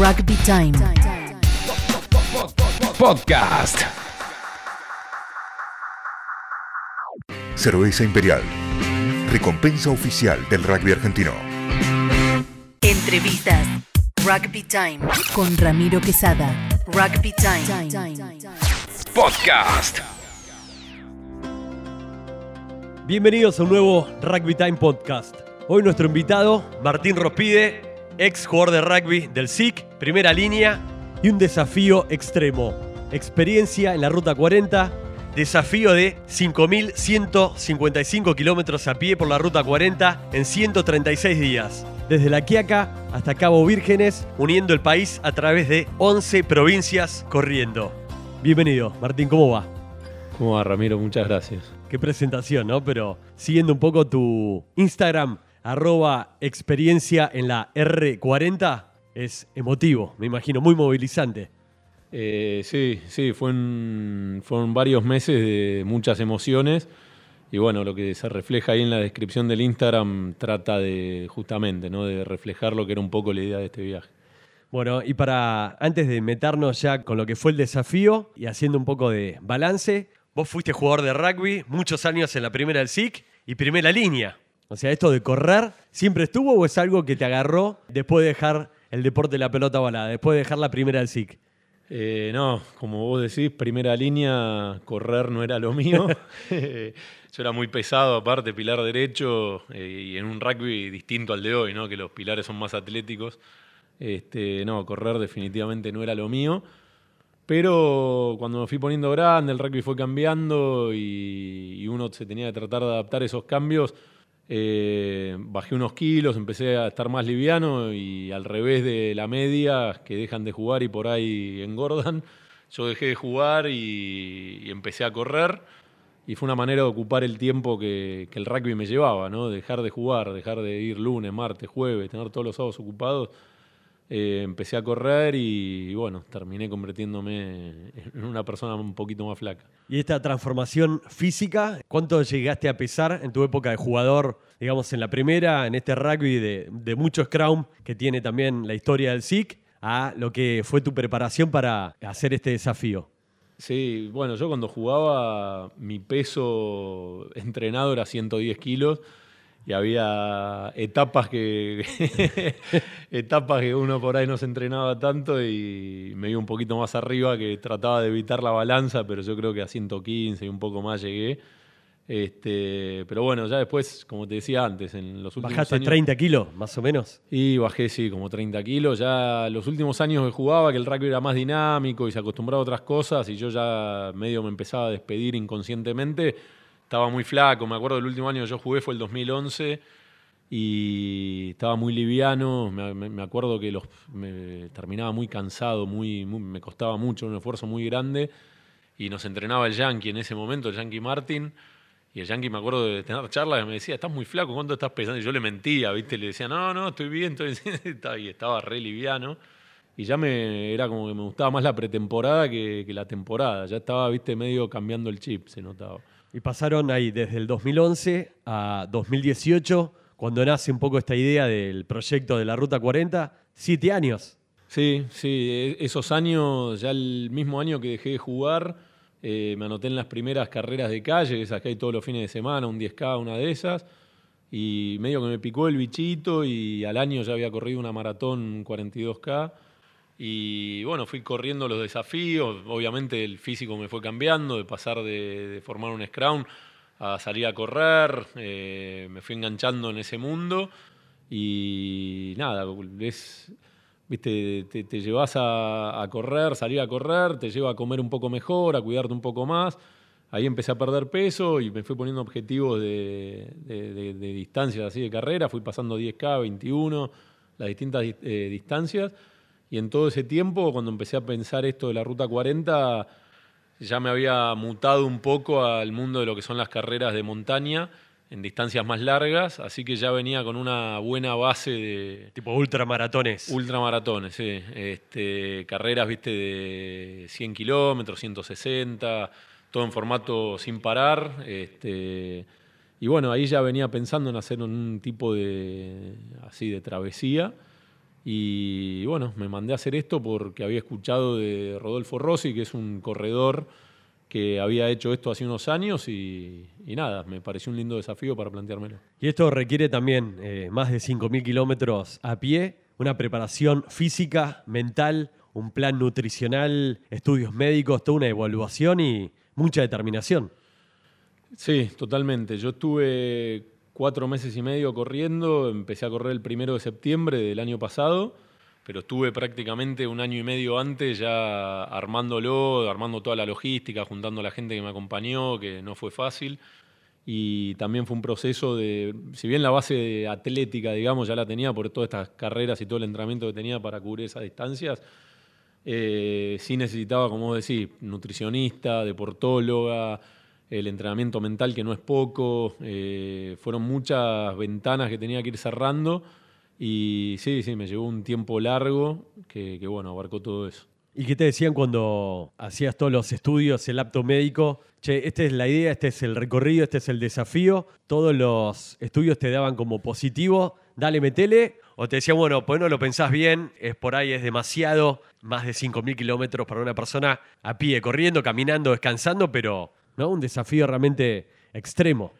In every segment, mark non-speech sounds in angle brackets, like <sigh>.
Rugby Time. Podcast. Cerveza Imperial. Recompensa oficial del rugby argentino. Entrevistas. Rugby Time. Con Ramiro Quesada. Rugby Time. Podcast. Bienvenidos a un nuevo Rugby Time Podcast. Hoy nuestro invitado, Martín Rospide, ex jugador de rugby del SIC, primera línea y un desafío extremo. Experiencia en la Ruta 40, desafío de 5.155 kilómetros a pie por la Ruta 40 en 136 días. Desde La Quiaca hasta Cabo Vírgenes, uniendo el país a través de 11 provincias corriendo. Bienvenido, Martín, ¿cómo va? ¿Cómo va, Ramiro? Muchas gracias. Qué presentación, ¿no? Pero siguiendo un poco tu Instagram, arroba experiencia en la R40, es emotivo, me imagino, muy movilizante. Eh, sí, sí, fue un- fueron varios meses de muchas emociones y bueno, lo que se refleja ahí en la descripción del Instagram trata de justamente, ¿no? De reflejar lo que era un poco la idea de este viaje. Bueno, y para antes de meternos ya con lo que fue el desafío y haciendo un poco de balance, vos fuiste jugador de rugby muchos años en la primera del SIC y primera línea. O sea, esto de correr, ¿siempre estuvo o es algo que te agarró después de dejar el deporte de la pelota balada, después de dejar la primera del SIC? Eh, no, como vos decís, primera línea, correr no era lo mío. <laughs> <laughs> Yo era muy pesado, aparte, pilar derecho, eh, y en un rugby distinto al de hoy, ¿no? que los pilares son más atléticos. Este, no, correr definitivamente no era lo mío. Pero cuando me fui poniendo grande, el rugby fue cambiando y, y uno se tenía que tratar de adaptar esos cambios. Eh, bajé unos kilos, empecé a estar más liviano y al revés de la media, que dejan de jugar y por ahí engordan, <laughs> yo dejé de jugar y, empecé a correr. Y fue una manera de ocupar el tiempo que, que el rugby me llevaba, ¿no? Dejar de jugar, dejar de ir lunes, martes, jueves, tener todos los sábados ocupados. Eh, empecé a correr y, bueno, terminé convirtiéndome en una persona un poquito más flaca. Y esta transformación física, ¿cuánto llegaste a pesar en tu época de jugador, digamos, en la primera, en este rugby de, de mucho scrum que tiene también la historia del SIC, a lo que fue tu preparación para hacer este desafío? Sí, bueno, yo cuando jugaba mi peso entrenado era 110 kilos y había etapas que <laughs> etapas que uno por ahí no se entrenaba tanto y me iba un poquito más arriba que trataba de evitar la balanza, pero yo creo que a 115 y un poco más llegué. Este, pero bueno, ya después, como te decía antes, en los últimos ¿Bajaste años 30 kilos, más o menos? y bajé, sí, como 30 kilos. Ya los últimos años que jugaba, que el rugby era más dinámico y se acostumbraba a otras cosas, y yo ya medio me empezaba a despedir inconscientemente. Estaba muy flaco. Me acuerdo del último año que yo jugué fue el 2011 y estaba muy liviano. Me, acuerdo que los, terminaba muy cansado, muy, me costaba mucho, un esfuerzo muy grande. Y nos entrenaba el Yankee en ese momento, el Yankee Martin. Y el Yankee me acuerdo de tener charlas que me decía, estás muy flaco, ¿cuánto estás pesando? Y yo le mentía, ¿viste? Le decía, no, no, estoy bien, <laughs> Y estaba re liviano. Y ya me era como que me gustaba más la pretemporada que, que la temporada. Ya estaba, viste, medio cambiando el chip, se notaba. Y pasaron ahí desde el 2011 a 2018, cuando nace un poco esta idea del proyecto de la Ruta 40, siete años. Sí, sí, e- esos años, ya el mismo año que dejé de jugar, eh, me anoté en las primeras carreras de calle, esas que hay todos los fines de semana, un 10K, una de esas, y medio que me picó el bichito y al año ya había corrido una maratón un 42K. Y bueno, fui corriendo los desafíos, obviamente el físico me fue cambiando, de pasar de, de formar un scrum a salir a correr, eh, me fui enganchando en ese mundo y nada, es, viste, te, llevas a, correr, salir a correr, te lleva a comer un poco mejor, a cuidarte un poco más. Ahí empecé a perder peso y me fui poniendo objetivos de, de, de- distancias así de carrera, fui pasando 10K, 21, las distintas dis- eh, distancias. Y en todo ese tiempo, cuando empecé a pensar esto de la Ruta 40, ya me había mutado un poco al mundo de lo que son las carreras de montaña en distancias más largas, así que ya venía con una buena base de Tipo ultramaratones. ultramaratones, sí. Este, carreras, viste, de 100 kilómetros, 160, todo en formato sin parar. Este, y bueno, ahí ya venía pensando en hacer un tipo de, así, de travesía. Y bueno, me mandé a hacer esto porque había escuchado de Rodolfo Rossi, que es un corredor que había hecho esto hace unos años y, y nada, me pareció un lindo desafío para planteármelo. Y esto requiere también eh, más de 5.000 kilómetros a pie, una preparación física, mental, un plan nutricional, estudios médicos, toda una evaluación y mucha determinación. Sí, totalmente. Yo estuve cuatro meses y medio corriendo, empecé a correr el primero de septiembre del año pasado, pero estuve prácticamente un año y medio antes ya armándolo, armando toda la logística, juntando a la gente que me acompañó, que no fue fácil. Y también fue un proceso de, si bien la base atlética, digamos, ya la tenía por todas estas carreras y todo el entrenamiento que tenía para cubrir esas distancias, eh, sí necesitaba, como vos decís, nutricionista, deportóloga, el entrenamiento mental que no es poco, eh, fueron muchas ventanas que tenía que ir cerrando y sí, sí, me llevó un tiempo largo que, bueno, abarcó todo eso. ¿Y qué te decían cuando hacías todos los estudios, el apto médico? Che, esta es la idea, este es el recorrido, este es el desafío. Todos los estudios te daban como positivo, dale, metele. O te decían, bueno, pues no lo pensás bien, es por ahí, es demasiado, más de 5.000 kilómetros para una persona a pie, corriendo, caminando, descansando, pero un desafío realmente extremo.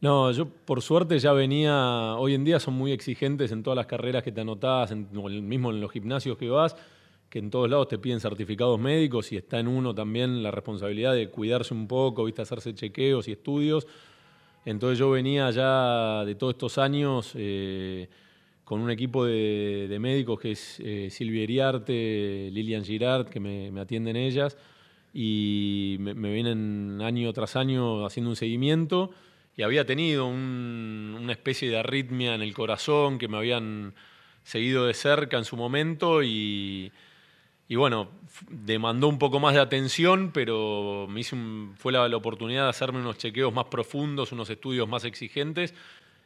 No, yo por suerte ya venía, hoy en día son muy exigentes en todas las carreras que te anotás, en, mismo en los gimnasios que vas, que en todos lados te piden certificados médicos y está en uno también la responsabilidad de cuidarse un poco, ¿viste? hacerse chequeos y estudios. Entonces yo venía ya de todos estos años eh, con un equipo de, médicos que es eh, Silvia Iriarte, Lilian Girard, que me atienden ellas, y me, me vienen año tras año haciendo un seguimiento y había tenido un- una especie de arritmia en el corazón que me habían seguido de cerca en su momento y, bueno, demandó un poco más de atención, pero me fue la, la oportunidad de hacerme unos chequeos más profundos, unos estudios más exigentes.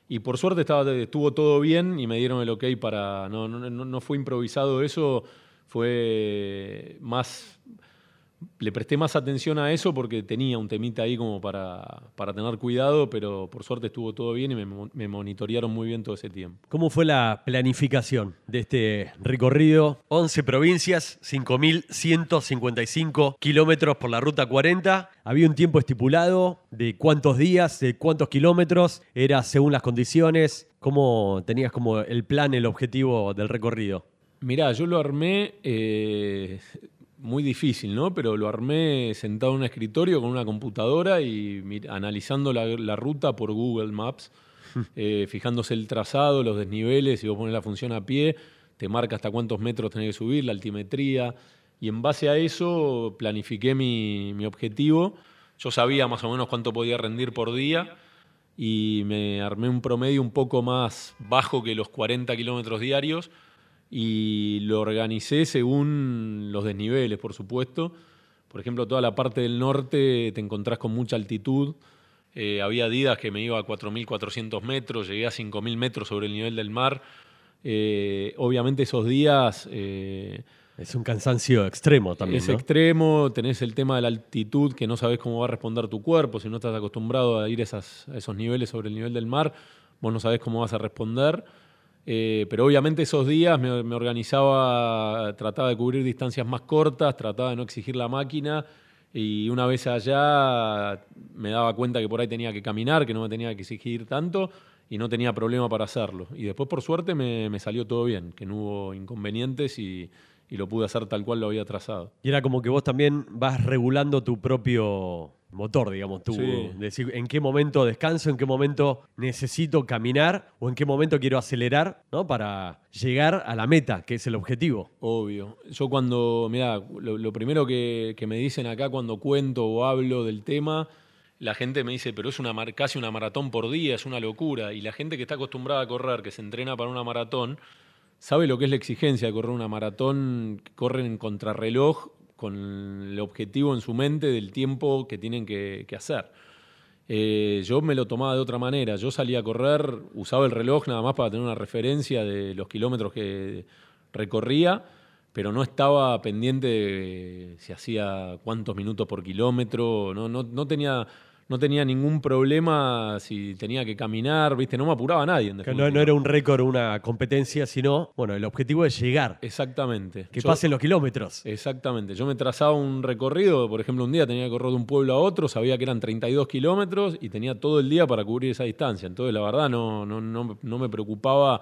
Y por suerte estaba, estuvo todo bien y me dieron el ok para. No, no, no fue improvisado eso, fue más. Le presté más atención a eso porque tenía un temita ahí como para, para tener cuidado, pero por suerte estuvo todo bien y me, me monitorearon muy bien todo ese tiempo. ¿Cómo fue la planificación de este recorrido? 11 provincias, 5.155 kilómetros por la ruta 40. Había un tiempo estipulado de cuántos días, de cuántos kilómetros. Era según las condiciones. ¿Cómo tenías como el plan, el objetivo del recorrido? Mirá, yo lo armé eh, muy difícil, ¿no? Pero lo armé sentado en un escritorio con una computadora y analizando la, la ruta por Google Maps, <laughs> eh, fijándose el trazado, los desniveles, si vos pones la función a pie, te marca hasta cuántos metros tenés que subir, la altimetría. Y en base a eso planifiqué mi, mi objetivo. Yo sabía más o menos cuánto podía rendir por día y me armé un promedio un poco más bajo que los 40 kilómetros diarios y lo organicé según los desniveles, por supuesto. Por ejemplo, toda la parte del norte te encontrás con mucha altitud. Eh, había días que me iba a 4.400 metros, llegué a 5.000 metros sobre el nivel del mar. Eh, obviamente esos días eh, Es un cansancio extremo también. es ¿no? extremo, tenés el tema de la altitud que no sabes cómo va a responder tu cuerpo, si no estás acostumbrado a ir a, esas- a esos niveles sobre el nivel del mar, vos no sabés cómo vas a responder. Eh, pero obviamente esos días me, organizaba, trataba de cubrir distancias más cortas, trataba de no exigir la máquina y una vez allá me daba cuenta que por ahí tenía que caminar, que no me tenía que exigir tanto y no tenía problema para hacerlo. Y después por suerte me, me salió todo bien, que no hubo inconvenientes y, y lo pude hacer tal cual lo había trazado. Y era como que vos también vas regulando tu propio motor, digamos, tú Sí. decir en qué momento descanso, en qué momento necesito caminar o en qué momento quiero acelerar, ¿no? Para llegar a la meta, que es el objetivo. Obvio. Yo cuando, mira, lo, lo primero que, que me dicen acá cuando cuento o hablo del tema, la gente me dice, pero es una mar- casi una maratón por día, es una locura. Y la gente que está acostumbrada a correr, que se entrena para una maratón, sabe lo que es la exigencia de correr una maratón, corren en contrarreloj con el objetivo en su mente del tiempo que tienen que, hacer. Eh, yo me lo tomaba de otra manera. Yo salía a correr, usaba el reloj nada más para tener una referencia de los kilómetros que recorría, pero no estaba pendiente de si hacía cuántos minutos por kilómetro. No, no, no tenía, no tenía ningún problema si tenía que caminar, ¿viste? No me apuraba a nadie, en Que no, no era un récord, una competencia, sino, bueno, el objetivo es llegar, Exactamente. que Yo- pasen los kilómetros. Exactamente. Yo me trazaba un recorrido, por ejemplo, un día tenía que correr de un pueblo a otro, sabía que eran 32 kilómetros y tenía todo el día para cubrir esa distancia. Entonces, la verdad, no, no, no, no me preocupaba.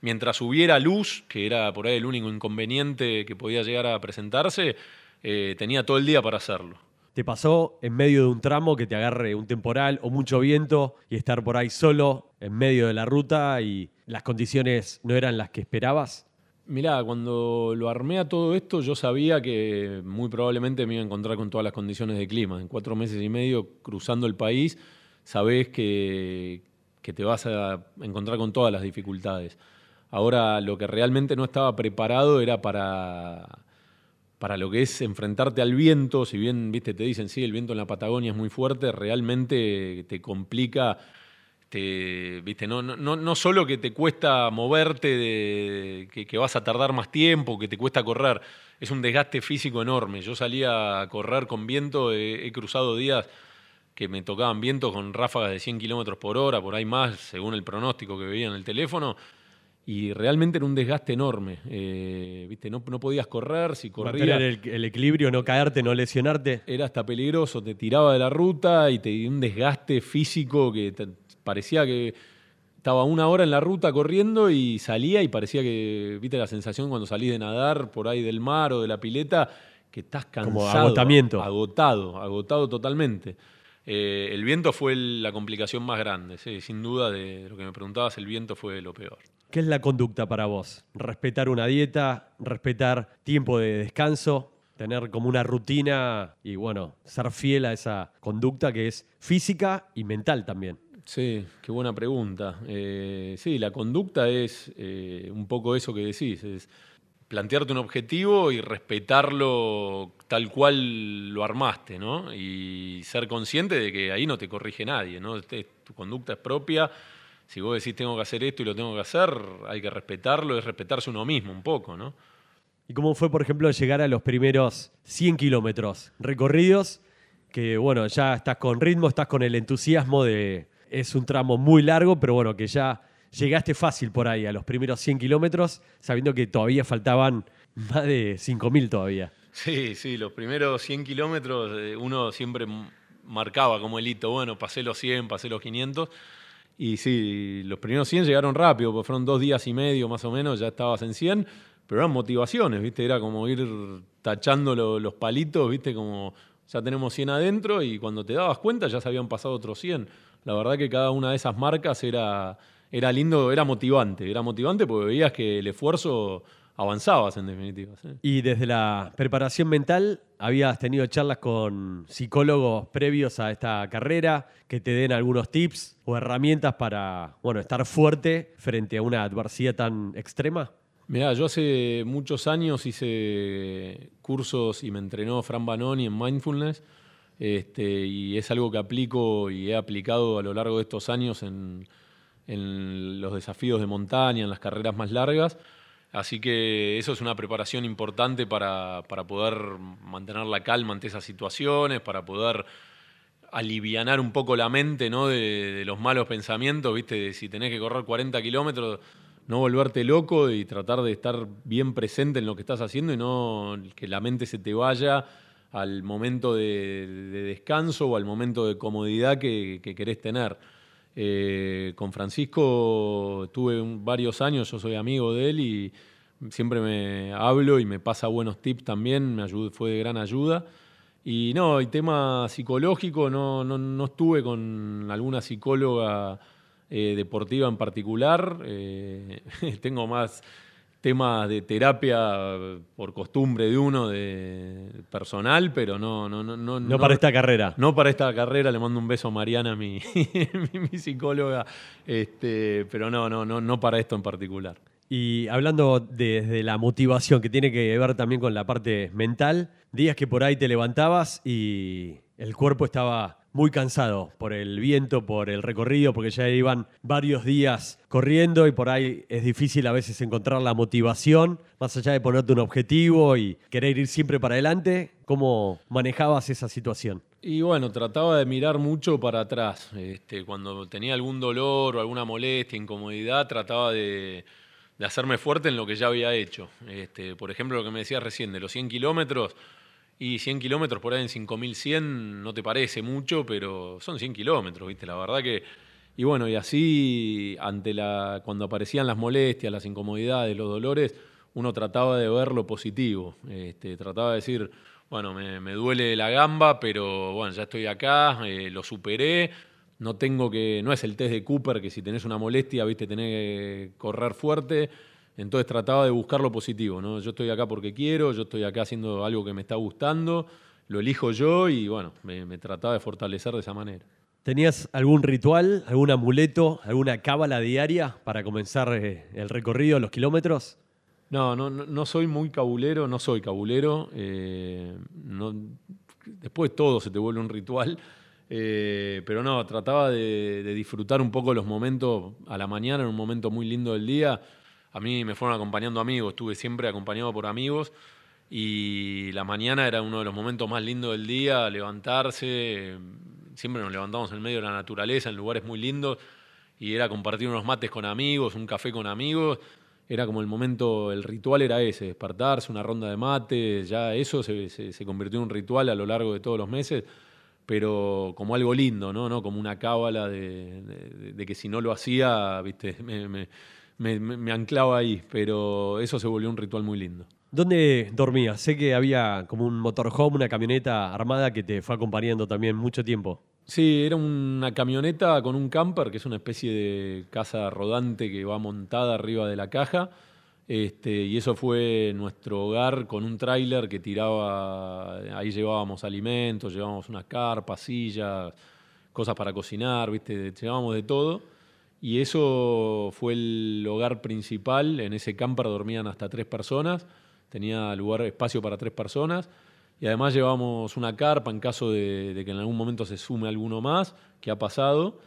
Mientras hubiera luz, que era por ahí el único inconveniente que podía llegar a presentarse, eh, tenía todo el día para hacerlo. ¿Te pasó en medio de un tramo que te agarre un temporal o mucho viento y estar por ahí solo en medio de la ruta y las condiciones no eran las que esperabas? Mirá, cuando lo armé a todo esto, yo sabía que muy probablemente me iba a encontrar con todas las condiciones de clima. En cuatro meses y medio, cruzando el país, sabés que, que te vas a encontrar con todas las dificultades. Ahora, lo que realmente no estaba preparado era para, para lo que es enfrentarte al viento. Si bien, viste, te dicen, sí, el viento en la Patagonia es muy fuerte, realmente te complica te, viste, no, solo que te cuesta moverte, que, vas a tardar más tiempo, que te cuesta correr, es un desgaste físico enorme. Yo salía a correr con viento, he, cruzado días que me tocaban viento con ráfagas de 100 kilómetros por hora, por ahí más, según el pronóstico que veía en el teléfono, y realmente era un desgaste enorme. Eh, viste, no, no podías correr, si corrías el, el equilibrio, no caerte, no lesionarte. era hasta peligroso, te tiraba de la ruta y te dio un desgaste físico que te- parecía que estaba una hora en la ruta corriendo y salía y parecía que, viste la sensación cuando salís de nadar por ahí del mar o de la pileta, que estás cansado. Como agotamiento. Agotado, agotado totalmente. Eh, el viento fue el- la complicación más grande, sí, sin duda de lo que me preguntabas, el viento fue lo peor. ¿Qué es la conducta para vos? Respetar una dieta, respetar tiempo de descanso, tener como una rutina y bueno, ser fiel a esa conducta que es física y mental también. Sí, qué buena pregunta. Eh, sí, la conducta es eh, un poco eso que decís, es plantearte un objetivo y respetarlo tal cual lo armaste, ¿no? Y ser consciente de que ahí no te corrige nadie, ¿no? Este- tu conducta es propia. Si vos decís tengo que hacer esto y lo tengo que hacer, hay que respetarlo, es respetarse uno mismo un poco, ¿no? ¿Y cómo fue, por ejemplo, llegar a los primeros 100 kilómetros recorridos? Que bueno, ya estás con ritmo, estás con el entusiasmo de... Es un tramo muy largo, pero bueno, que ya llegaste fácil por ahí a los primeros 100 kilómetros, sabiendo que todavía faltaban más de 5.000 todavía. Sí, sí, los primeros 100 kilómetros eh, uno siempre marcaba como el hito, bueno, pasé los 100, pasé los 500. Y sí, los primeros 100 llegaron rápido, porque fueron dos días y medio más o menos, ya estabas en 100, pero eran motivaciones, ¿viste? Era como ir tachando lo- los palitos, ¿viste? Como ya tenemos 100 adentro y cuando te dabas cuenta ya se habían pasado otros 100. La verdad que cada una de esas marcas era, era lindo, era motivante, era motivante porque veías que el esfuerzo avanzabas en definitiva. ¿sí? Y desde la preparación mental, ¿habías tenido charlas con psicólogos previos a esta carrera que te den algunos tips o herramientas para bueno, estar fuerte frente a una adversidad tan extrema? Mirá, yo hace muchos años hice cursos y me entrenó Fran Banoni en mindfulness. Este, y es algo que aplico y he aplicado a lo largo de estos años en, en los desafíos de montaña, en las carreras más largas. Así que eso es una preparación importante para, para poder mantener la calma ante esas situaciones, para poder alivianar un poco la mente ¿no? de, los malos pensamientos, ¿viste? De si tenés que correr 40 kilómetros, no volverte loco y tratar de estar bien presente en lo que estás haciendo y no que la mente se te vaya al momento de, de descanso o al momento de comodidad que, que querés tener. Eh, con Francisco tuve varios años, yo soy amigo de él y siempre me hablo y me pasa buenos tips también, me ayudó, fue de gran ayuda. Y no, el tema psicológico, no, no, no estuve con alguna psicóloga eh, deportiva en particular. eh, <laughs> tengo más temas de terapia por costumbre de uno, de personal, pero no, no, no, no, No, para esta carrera. no para esta carrera, le mando un beso a Mariana, mi, <laughs> mi, mi psicóloga, este, pero no, no, no, no para esto en particular. Y hablando desde la motivación, que tiene que ver también con la parte mental, días que por ahí te levantabas y el cuerpo estaba muy cansado por el viento, por el recorrido, porque ya iban varios días corriendo y por ahí es difícil a veces encontrar la motivación, más allá de ponerte un objetivo y querer ir siempre para adelante. ¿Cómo manejabas esa situación? Y bueno, trataba de mirar mucho para atrás. Este, cuando tenía algún dolor o alguna molestia, incomodidad, trataba de, hacerme fuerte en lo que ya había hecho. Este, por ejemplo, lo que me decías recién de los 100 kilómetros, y 100 kilómetros por ahí en 5100 no te parece mucho, pero son 100 kilómetros, ¿viste? La verdad que. Y bueno, y así, ante la, cuando aparecían las molestias, las incomodidades, los dolores, uno trataba de ver lo positivo. Este, trataba de decir, bueno, me, duele la gamba, pero bueno, ya estoy acá, eh, lo superé. No tengo que. No es el test de Cooper que si tenés una molestia, viste, tenés que correr fuerte entonces trataba de buscar lo positivo, ¿no? Yo estoy acá porque quiero, yo estoy acá haciendo algo que me está gustando, lo elijo yo y bueno, me, trataba de fortalecer de esa manera. ¿Tenías algún ritual, algún amuleto, alguna cábala diaria para comenzar eh, el recorrido, los kilómetros? No, no, no soy muy cabulero, no soy cabulero. Eh, después todo se te vuelve un ritual. Eh, pero no, trataba de, de, disfrutar un poco los momentos a la mañana, en un momento muy lindo del día a mí me fueron acompañando amigos, estuve siempre acompañado por amigos y la mañana era uno de los momentos más lindos del día, levantarse, siempre nos levantamos en medio de la naturaleza, en lugares muy lindos, y era compartir unos mates con amigos, un café con amigos, era como el momento, el ritual era ese, despertarse, una ronda de mates, ya eso se, convirtió en un ritual a lo largo de todos los meses, pero como algo lindo, ¿no? ¿No? Como una cábala de, que si no lo hacía, viste, <laughs> me, anclaba ahí, pero eso se volvió un ritual muy lindo. ¿Dónde dormías? Sé que había como un motorhome, una camioneta armada que te fue acompañando también mucho tiempo. Sí, era una camioneta con un camper, que es una especie de casa rodante que va montada arriba de la caja. Este, y eso fue nuestro hogar con un tráiler que tiraba, ahí llevábamos alimentos, llevábamos unas carpas, sillas, cosas para cocinar, ¿viste? llevábamos de todo. Y eso fue el hogar principal. En ese camper dormían hasta tres personas. Tenía lugar, espacio para tres personas. Y además llevamos una carpa en caso de, que en algún momento se sume alguno más, que ha pasado.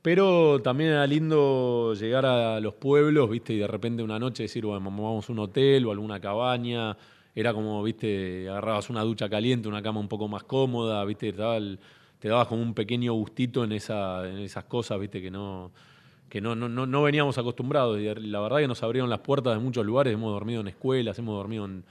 Pero también era lindo llegar a los pueblos, ¿viste? Y de repente una noche decir, bueno, vamos a un hotel o alguna cabaña. Era como, ¿viste? Agarrabas una ducha caliente, una cama un poco más cómoda, ¿viste? Te, dabas como un pequeño gustito en, esa, en esas cosas, ¿viste? Que no que no, no, no, veníamos acostumbrados. Y la verdad que nos abrieron las puertas de muchos lugares. Hemos dormido en escuelas, hemos dormido en,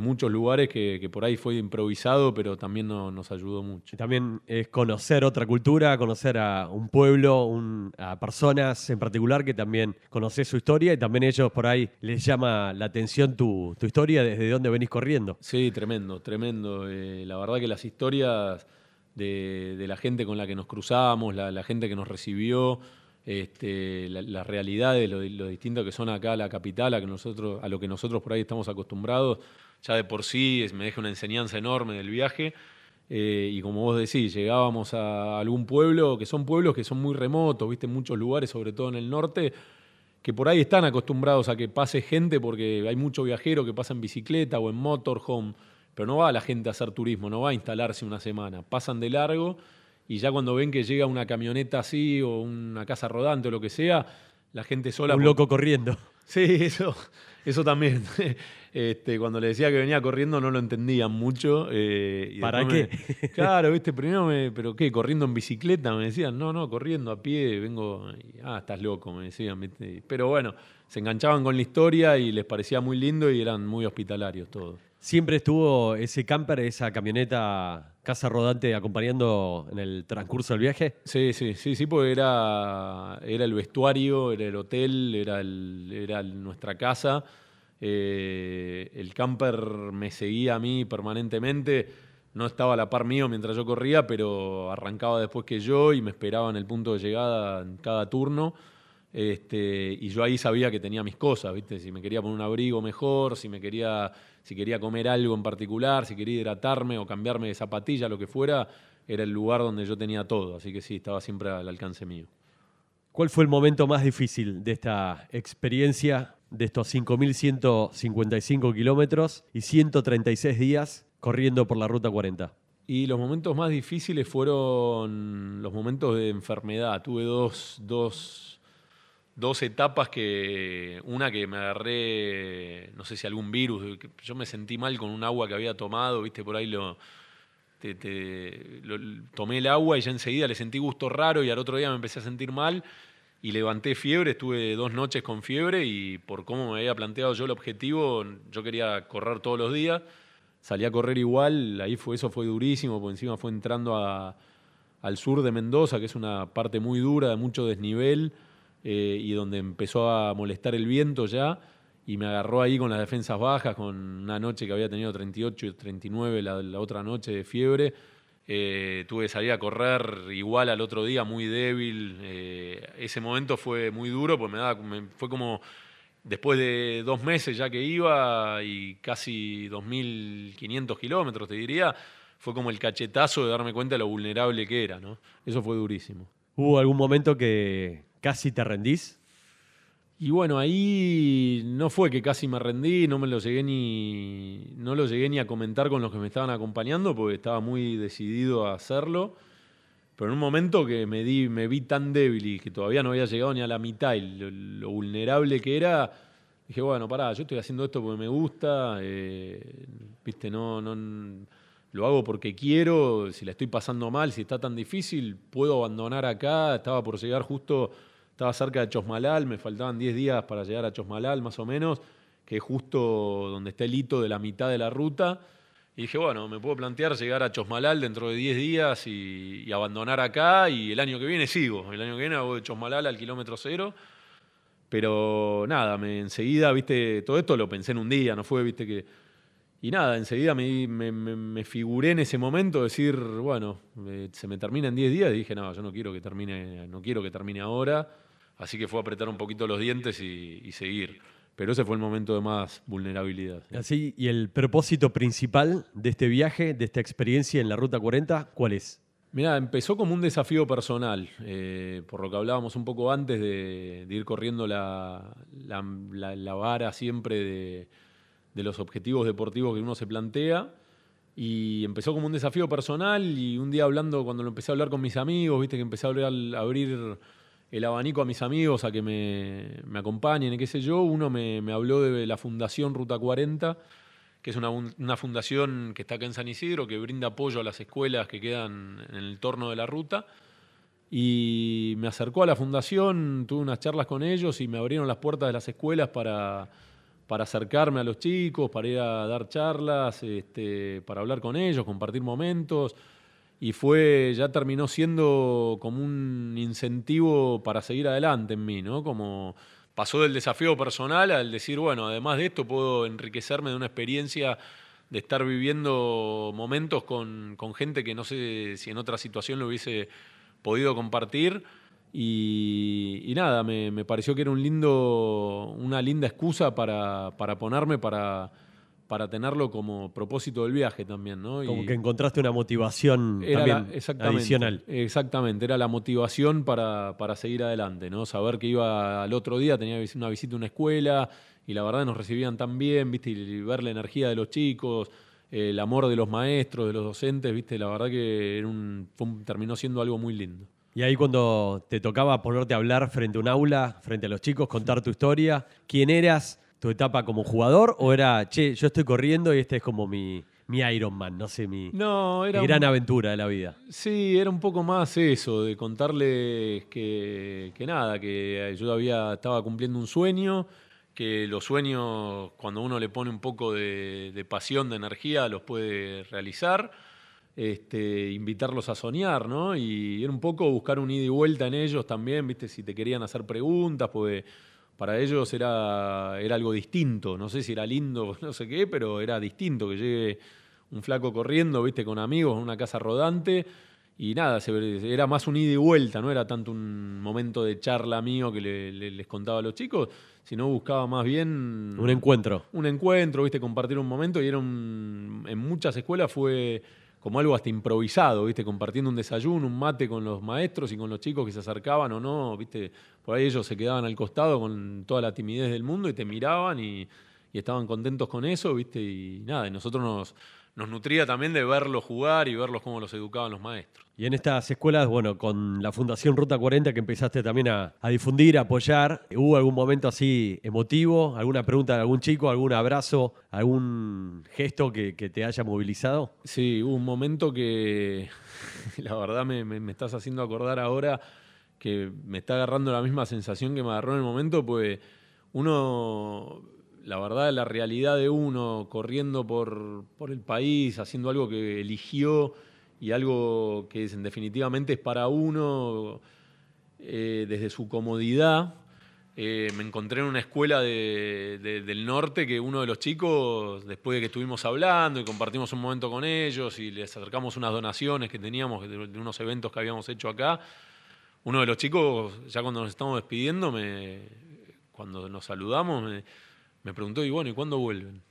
muchos lugares que, por ahí fue improvisado, pero también nos ayudó mucho. también es conocer otra cultura, conocer a un pueblo, a personas en particular que también conoces su historia y también ellos por ahí les llama la atención tu, historia, desde dónde venís corriendo. Sí, tremendo, tremendo. Eh, la verdad que las historias de, la gente con la que nos cruzamos, la gente que nos recibió, este, las realidades, lo, lo, distinto que son acá la capital, a, que nosotros, a lo que nosotros por ahí estamos acostumbrados, ya de por sí me deja una enseñanza enorme del viaje. Eh, y como vos decís, llegábamos a algún pueblo, que son pueblos que son muy remotos, viste, muchos lugares, sobre todo en el norte, que por ahí están acostumbrados a que pase gente porque hay mucho viajero que pasa en bicicleta o en motorhome, pero no va la gente a hacer turismo, no va a instalarse una semana, pasan de largo y ya cuando ven que llega una camioneta así o una casa rodante o lo que sea, la gente sola... Un loco corriendo. Sí, eso, eso también. <laughs> Este, cuando le decía que venía corriendo no lo entendían mucho. Eh, ¿Para qué? claro, viste, <laughs> primero me, pero ¿qué? ¿Corriendo en bicicleta? Me decían, no, no, corriendo a pie, vengo, ah, estás loco, me decían. Pero bueno, se enganchaban con la historia y les parecía muy lindo y eran muy hospitalarios todos. ¿Siempre estuvo ese camper, esa camioneta casa rodante acompañando en el transcurso del viaje? Sí, sí, sí, sí, porque era, era el vestuario, era el hotel, era, era nuestra casa. Eh, el camper me seguía a mí permanentemente. No estaba a la par mío mientras yo corría, pero arrancaba después que yo y me esperaba en el punto de llegada en cada turno. Este, y yo ahí sabía que tenía mis cosas, ¿viste? Si me quería poner un abrigo mejor, si me quería, si quería comer algo en particular, si quería hidratarme o cambiarme de zapatilla, lo que fuera, era el lugar donde yo tenía todo. Así que sí, estaba siempre al alcance mío. ¿Cuál fue el momento más difícil de esta experiencia de estos 5.155 kilómetros y 136 días corriendo por la Ruta 40? Y los momentos más difíciles fueron los momentos de enfermedad. Tuve dos, dos, dos etapas que, una que me agarré, no sé si algún virus, yo me sentí mal con un agua que había tomado, viste, por ahí lo, tomé el agua y ya enseguida le sentí gusto raro y al otro día me empecé a sentir mal y levanté fiebre, estuve dos noches con fiebre y por cómo me había planteado yo el objetivo, yo quería correr todos los días, salí a correr igual, ahí fue, eso fue durísimo, porque encima fue entrando a- al sur de Mendoza, que es una parte muy dura, de mucho desnivel, eh, y donde empezó a molestar el viento ya, y me agarró ahí con las defensas bajas, con una noche que había tenido 38 y 39 la, la otra noche de fiebre. Eh, tuve que salir a correr igual al otro día, muy débil. Eh, ese momento fue muy duro, daba, me- fue como después de dos meses ya que iba y casi 2.500 kilómetros, te diría, fue como el cachetazo de darme cuenta de lo vulnerable que era, ¿no? Eso fue durísimo. ¿Hubo algún momento que casi te rendís? Y bueno, ahí no fue que casi me rendí, no me lo llegué ni, no lo llegué ni a comentar con los que me estaban acompañando, porque estaba muy decidido a hacerlo. Pero en un momento que me, di, me vi tan débil y que todavía no había llegado ni a la mitad y lo, vulnerable que era, dije, bueno, pará, yo estoy haciendo esto porque me gusta, eh, viste, no, no, lo hago porque quiero, si la estoy pasando mal, si está tan difícil, puedo abandonar acá, estaba por llegar justo, estaba cerca de Chosmalal, me faltaban 10 días para llegar a Chosmalal más o menos, que es justo donde está el hito de la mitad de la ruta. Y dije, bueno, me puedo plantear llegar a Chosmalal dentro de 10 días y, abandonar acá y el año que viene sigo. El año que viene hago de Chosmalal al kilómetro cero. Pero nada, me, enseguida, viste, todo esto lo pensé en un día, no fue, viste, que... Y nada, enseguida me, me- me- me figuré en ese momento decir, bueno, eh, se me termina en 10 días y dije, no, yo no quiero que termine, no quiero que termine ahora. Así que fue apretar un poquito los dientes y, y seguir. Pero ese fue el momento de más vulnerabilidad. sí. Así, ¿y el propósito principal de este viaje, de esta experiencia en la Ruta 40, cuál es? Mira, empezó como un desafío personal, eh, por lo que hablábamos un poco antes de, de ir corriendo la, la- la- la vara siempre de, de los objetivos deportivos que uno se plantea. Y empezó como un desafío personal y un día hablando, cuando lo empecé a hablar con mis amigos, viste que empecé a a abrir el abanico a mis amigos a que me, me acompañen y qué sé yo, uno me, habló de la Fundación Ruta 40, que es una, un- una fundación que está acá en San Isidro, que brinda apoyo a las escuelas que quedan en el entorno de la ruta. Y me acercó a la fundación, tuve unas charlas con ellos y me abrieron las puertas de las escuelas para, para acercarme a los chicos, para ir a dar charlas, este, para hablar con ellos, compartir momentos. Y fue, ya terminó siendo como un incentivo para seguir adelante en mí, ¿no? Como pasó del desafío personal al decir, bueno, además de esto puedo enriquecerme de una experiencia de estar viviendo momentos con, con gente que no sé si en otra situación lo hubiese podido compartir. Y, nada, me, me pareció que era un lindo, una linda excusa para, para ponerme para, para tenerlo como propósito del viaje también, ¿no? Como Y- que encontraste una motivación también la- exactamente, adicional. Exactamente, era la motivación para, para seguir adelante, ¿no? Saber que iba al otro día, tenía una visita a una escuela y la verdad nos recibían tan bien, ¿viste? Y ver la energía de los chicos, el amor de los maestros, de los docentes, ¿viste? La verdad que era un- fue un- terminó siendo algo muy lindo. Y ahí cuando te tocaba ponerte a hablar frente a un aula, frente a los chicos, contar tu historia, ¿quién eras? ¿Tu etapa como jugador? ¿O era, che, yo estoy corriendo y este es como mi, mi Iron Man, no sé, mi, No, mi era gran un- aventura de la vida? Sí, era un poco más eso, de contarles que, que nada, que yo había, estaba cumpliendo un sueño, que los sueños, cuando uno le pone un poco de, de pasión, de energía, los puede realizar, este, invitarlos a soñar, ¿no? Y era un poco buscar un ida y vuelta en ellos también, ¿viste? Si te querían hacer preguntas, pues para ellos era, era algo distinto, no sé si era lindo, <laughs> no sé qué, pero era distinto que llegue un flaco corriendo, viste, con amigos en una casa rodante. Y nada, se- era más un ida y vuelta, no era tanto un momento de charla mío que le- le- les contaba a los chicos, sino buscaba más bien Un encuentro. un encuentro, viste, compartir un momento y era un, en muchas escuelas fue como algo hasta improvisado, viste, compartiendo un desayuno, un mate con los maestros y con los chicos que se acercaban o no, viste, por ahí ellos se quedaban al costado con toda la timidez del mundo y te miraban y, estaban contentos con eso, viste, y nada, y nosotros nos, nos nutría también de verlos jugar y verlos cómo los educaban los maestros. Y en estas escuelas, bueno, con la Fundación Ruta 40 que empezaste también a, a difundir, a apoyar, ¿hubo algún momento así emotivo? ¿Alguna pregunta de algún chico? ¿Algún abrazo? ¿Algún gesto que, que te haya movilizado? Sí, hubo un momento que <laughs> la verdad me, me- me estás haciendo acordar ahora que me está agarrando la misma sensación que me agarró en el momento, pues uno, la verdad, la realidad de uno corriendo por, por el país, haciendo algo que eligió y algo que definitivamente es para uno eh, desde su comodidad. Eh, me encontré en una escuela de- de- del norte que uno de los chicos, después de que estuvimos hablando y compartimos un momento con ellos y les acercamos unas donaciones que teníamos de, de unos eventos que habíamos hecho acá, uno de los chicos, ya cuando nos estamos despidiendo, me, cuando nos saludamos, me, me preguntó, y bueno, ¿y cuándo vuelven?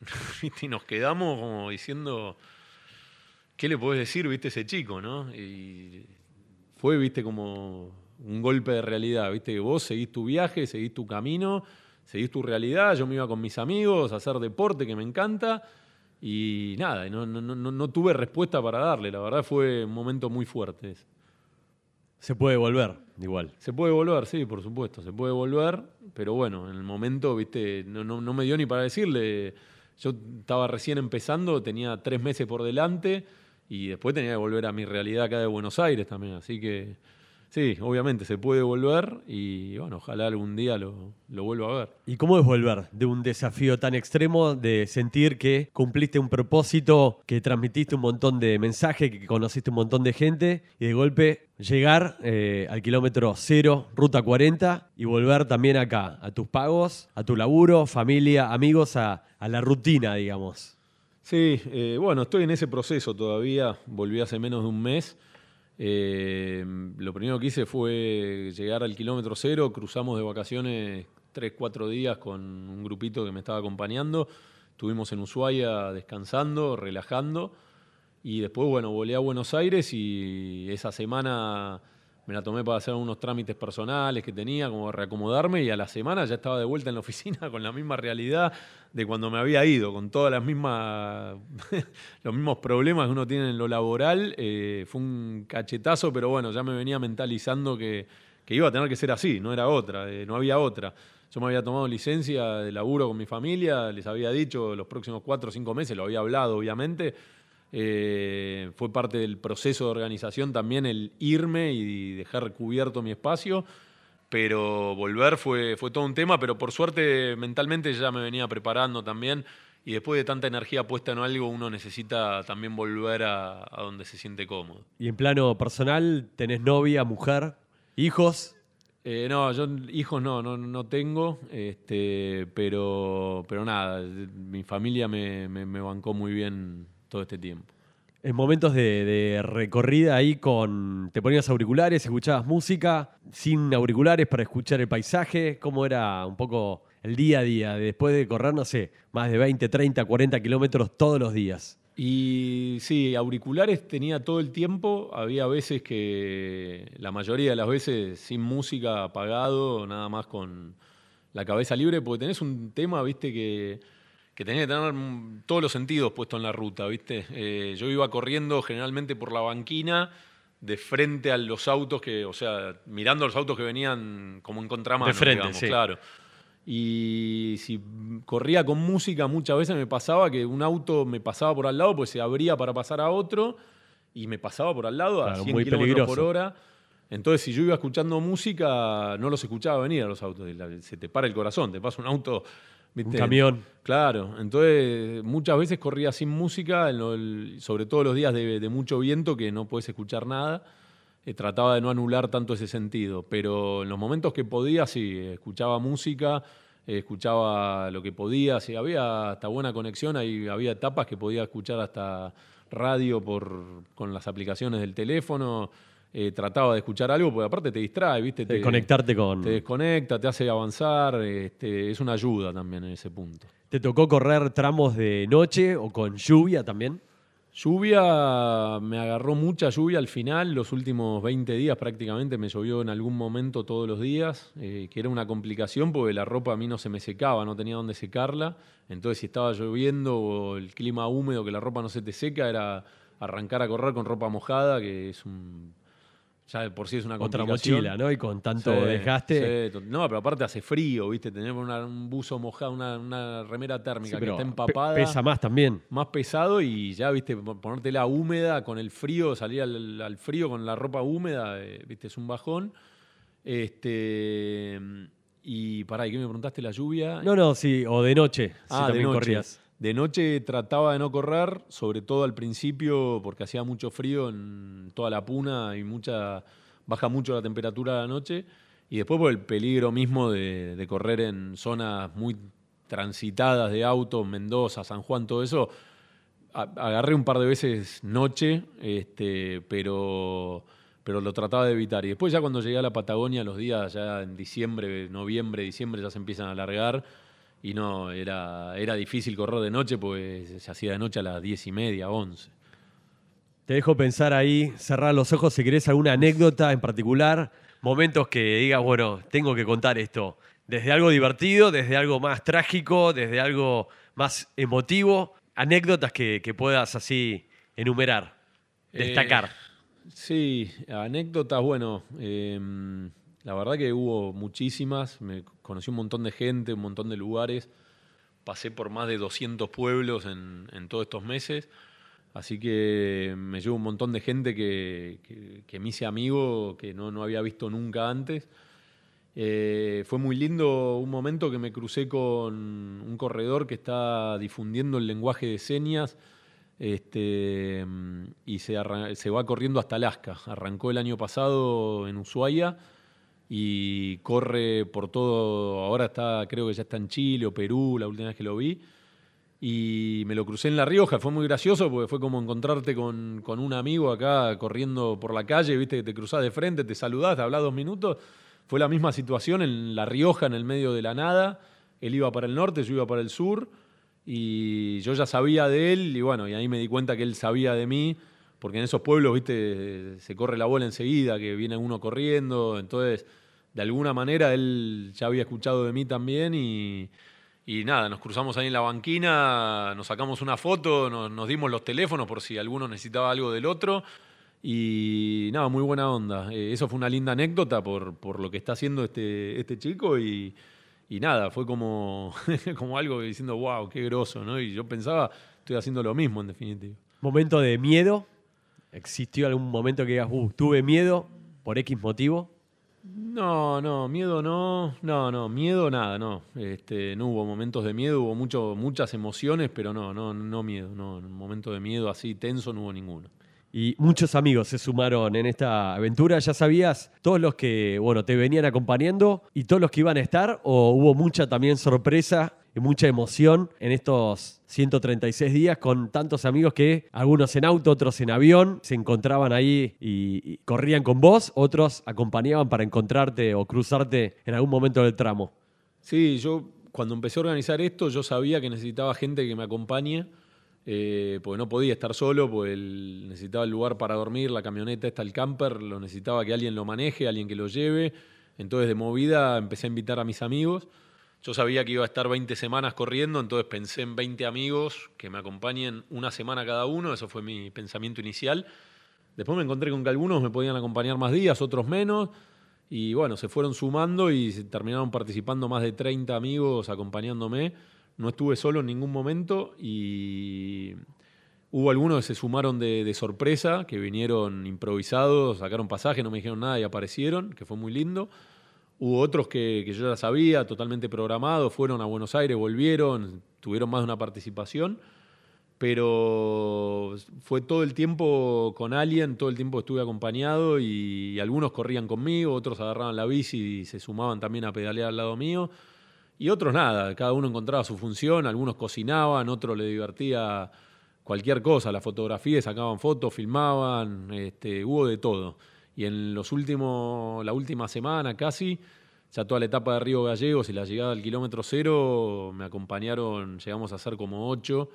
<laughs> Y nos quedamos como diciendo, ¿qué le podés decir, viste, ese chico, no? Y fue, viste, como un golpe de realidad, viste, que vos seguís tu viaje, seguís tu camino, seguís tu realidad, yo me iba con mis amigos a hacer deporte, que me encanta, y nada, no, no, no, no tuve respuesta para darle, la verdad fue un momento muy fuerte. Se puede volver, igual. Se puede volver, sí, por supuesto, se puede volver, pero bueno, en el momento, viste, no, no, no me dio ni para decirle. Yo estaba recién empezando, tenía tres meses por delante y después tenía que volver a mi realidad acá de Buenos Aires también. Así que sí, obviamente se puede volver y bueno, ojalá algún día lo, lo vuelva a ver. ¿Y cómo es volver de un desafío tan extremo, de sentir que cumpliste un propósito, que transmitiste un montón de mensajes, que conociste un montón de gente y de golpe llegar eh, al kilómetro cero, ruta 40 y volver también acá, a tus pagos, a tu laburo, familia, amigos, a, a la rutina, digamos? Sí, eh, bueno, estoy en ese proceso todavía. Volví hace menos de un mes. Eh, lo primero que hice fue llegar al kilómetro cero. Cruzamos de vacaciones tres, cuatro días con un grupito que me estaba acompañando. Estuvimos en Ushuaia descansando, relajando. Y después, bueno, volé a Buenos Aires y esa semana me la tomé para hacer unos trámites personales que tenía, como reacomodarme, y a la semana ya estaba de vuelta en la oficina <laughs> con la misma realidad de cuando me había ido, con todas las mismas, <laughs> los mismos problemas que uno tiene en lo laboral. Eh, fue un cachetazo, pero bueno, ya me venía mentalizando que, que iba a tener que ser así, no era otra, eh, no había otra. Yo me había tomado licencia de laburo con mi familia, les había dicho los próximos cuatro o cinco meses, lo había hablado obviamente, eh, fue parte del proceso de organización también el irme y dejar cubierto mi espacio, pero volver fue, fue todo un tema, pero por suerte mentalmente ya me venía preparando también y después de tanta energía puesta en algo uno necesita también volver a, a donde se siente cómodo. Y en plano personal, ¿tenés novia, mujer, hijos? Eh, no, yo hijos no, no, no tengo, este, pero, pero nada, mi familia me, me- me bancó muy bien todo este tiempo. En momentos de, de recorrida ahí con. ¿Te ponías auriculares, escuchabas música, sin auriculares para escuchar el paisaje? ¿Cómo era un poco el día a día? Después de correr, no sé, más de 20, 30, 40 kilómetros todos los días. Y sí, auriculares tenía todo el tiempo. Había veces que, la mayoría de las veces, sin música apagado, nada más con la cabeza libre, porque tenés un tema, viste, que, que tenés que tener todos los sentidos puestos en la ruta, viste. Eh, yo iba corriendo generalmente por la banquina, de frente a los autos que, o sea, mirando a los autos que venían como en contramano, De frente, digamos, sí. claro. Y si corría con música, muchas veces me pasaba que un auto me pasaba por al lado, pues se abría para pasar a otro, y me pasaba por al lado a Claro, 100 muy kilómetros por hora. Entonces, si yo iba escuchando música, no los escuchaba venir a los autos. Se te para el corazón, te pasa un auto. ¿viste? Un camión. Claro, entonces muchas veces corría sin música, el- sobre todo los días de, mucho viento que no puedes escuchar nada. Eh, trataba de no anular tanto ese sentido, pero en los momentos que podía, sí, escuchaba música, escuchaba lo que podía, sí, había hasta buena conexión, ahí había etapas que podía escuchar hasta radio por, con las aplicaciones del teléfono. Eh, trataba de escuchar algo, porque aparte te distrae, ¿viste? De conectarte con. Te desconecta, te hace avanzar, este, es una ayuda también en ese punto. ¿Te tocó correr tramos de noche o con lluvia también? Lluvia, me agarró mucha lluvia al final, los últimos 20 días prácticamente me llovió en algún momento todos los días, eh, que era una complicación porque la ropa a mí no se me secaba, no tenía dónde secarla, entonces si estaba lloviendo o el clima húmedo que la ropa no se te seca era arrancar a correr con ropa mojada, que es un ya de por sí es una Otra mochila, ¿no? Y con tanto Sí, desgaste. sí, no, pero aparte hace frío, ¿viste? Tener una- un buzo mojado, una, una remera Sí, térmica que está empapada. Pesa más también. Más pesado y ya, ¿viste? Ponértela húmeda con el frío, salir al, al frío con la ropa húmeda, eh, ¿viste? Es un bajón. Este. Y pará, ¿y qué me preguntaste? ¿La lluvia? No, no, sí, o de noche, si Ah, de también noche. corrías. De noche trataba de no correr, sobre todo al principio, porque hacía mucho frío en toda la puna y baja mucho la temperatura de la noche. Y después por el peligro mismo de, correr en zonas muy transitadas de autos, Mendoza, San Juan, todo eso. a- agarré un par de veces noche, este, pero, pero lo trataba de evitar. Y después ya cuando llegué a la Patagonia, los días ya en diciembre, noviembre, diciembre ya se empiezan a alargar. Y no, era, era difícil correr de noche, pues se hacía de noche a las diez y media, once. Te dejo pensar ahí, cerrar los ojos si querés alguna anécdota en particular, momentos que digas, bueno, tengo que contar esto. Desde algo divertido, desde algo más trágico, desde algo más emotivo, anécdotas que, que puedas así enumerar, destacar. Sí, anécdotas, bueno, eh, la verdad que hubo muchísimas, me conocí un montón de gente, un montón de lugares, pasé por más de 200 pueblos en, todos estos meses, así que me llevo un montón de gente que, que- me hice amigo, que no, no había visto nunca antes. Eh, fue muy lindo un momento que me crucé con un corredor que está difundiendo el lenguaje de señas este, y se, se va corriendo hasta Alaska. Arrancó el año pasado en Ushuaia y corre por todo, ahora está, creo que ya está en Chile o Perú, la última vez que lo vi. Y me lo crucé en La Rioja, fue muy gracioso porque fue como encontrarte con, con un amigo acá corriendo por la calle, viste que te cruzás de frente, te saludás, te hablás dos minutos. Fue la misma situación en La Rioja, en el medio de la nada. Él iba para el norte, yo iba para el sur. Y yo ya sabía de él, y bueno, y ahí me di cuenta que él sabía de mí, porque en esos pueblos, viste, se corre la bola enseguida, que viene uno corriendo. Entonces, de alguna manera, él ya había escuchado de mí también y. Y nada, nos cruzamos ahí en la banquina, nos sacamos una foto, nos, nos dimos los teléfonos por si alguno necesitaba algo del otro. Y nada, muy buena onda. Eh, eso fue una linda anécdota por, por lo que está haciendo este, este chico. Y, y nada, fue como, <laughs> como algo diciendo, wow, qué groso, ¿no? Y yo pensaba, estoy haciendo lo mismo en definitiva. Momento de miedo. ¿Existió algún momento que digas, uh, tuve miedo por X motivo? No, no, miedo no, no, no, miedo nada, no. Este, no hubo momentos de miedo, hubo mucho, muchas emociones, pero no, no, no miedo, no. Un momento de miedo así tenso no hubo ninguno. Y muchos amigos se sumaron en esta aventura. ¿Ya sabías todos los que, bueno, te venían acompañando y todos los que iban a estar? ¿O hubo mucha también sorpresa mucha emoción en estos 136 días con tantos amigos que, algunos en auto, otros en avión, se encontraban ahí y, corrían con vos, otros acompañaban para encontrarte o cruzarte en algún momento del tramo? Sí, yo cuando empecé a organizar esto, yo sabía que necesitaba gente que me acompañe, eh, porque no podía estar solo, porque necesitaba el lugar para dormir, la camioneta está el camper, lo necesitaba que alguien lo maneje, alguien que lo lleve. Entonces de movida empecé a invitar a mis amigos. Yo sabía que iba a estar 20 semanas corriendo, entonces pensé en 20 amigos que me acompañen una semana cada uno, eso fue mi pensamiento inicial. Después me encontré con que algunos me podían acompañar más días, otros menos. Y bueno, se fueron sumando y terminaron participando más de 30 amigos acompañándome. No estuve solo en ningún momento y hubo algunos que se sumaron de, de sorpresa, que vinieron improvisados, sacaron pasaje, no me dijeron nada y aparecieron, que fue muy lindo. Hubo otros que, yo ya sabía, totalmente programados, fueron a Buenos Aires, volvieron, tuvieron más de una participación pero fue todo el tiempo con alguien, todo el tiempo estuve acompañado y, algunos corrían conmigo, otros agarraban la bici y se sumaban también a pedalear al lado mío. Y otros nada, cada uno encontraba su función, algunos cocinaban, otros le divertía cualquier cosa, la fotografía, sacaban fotos, filmaban, este, hubo de todo. Y en los últimos, la última semana casi, ya toda la etapa de Río Gallegos y la llegada al kilómetro cero, me acompañaron, llegamos a ser como ocho,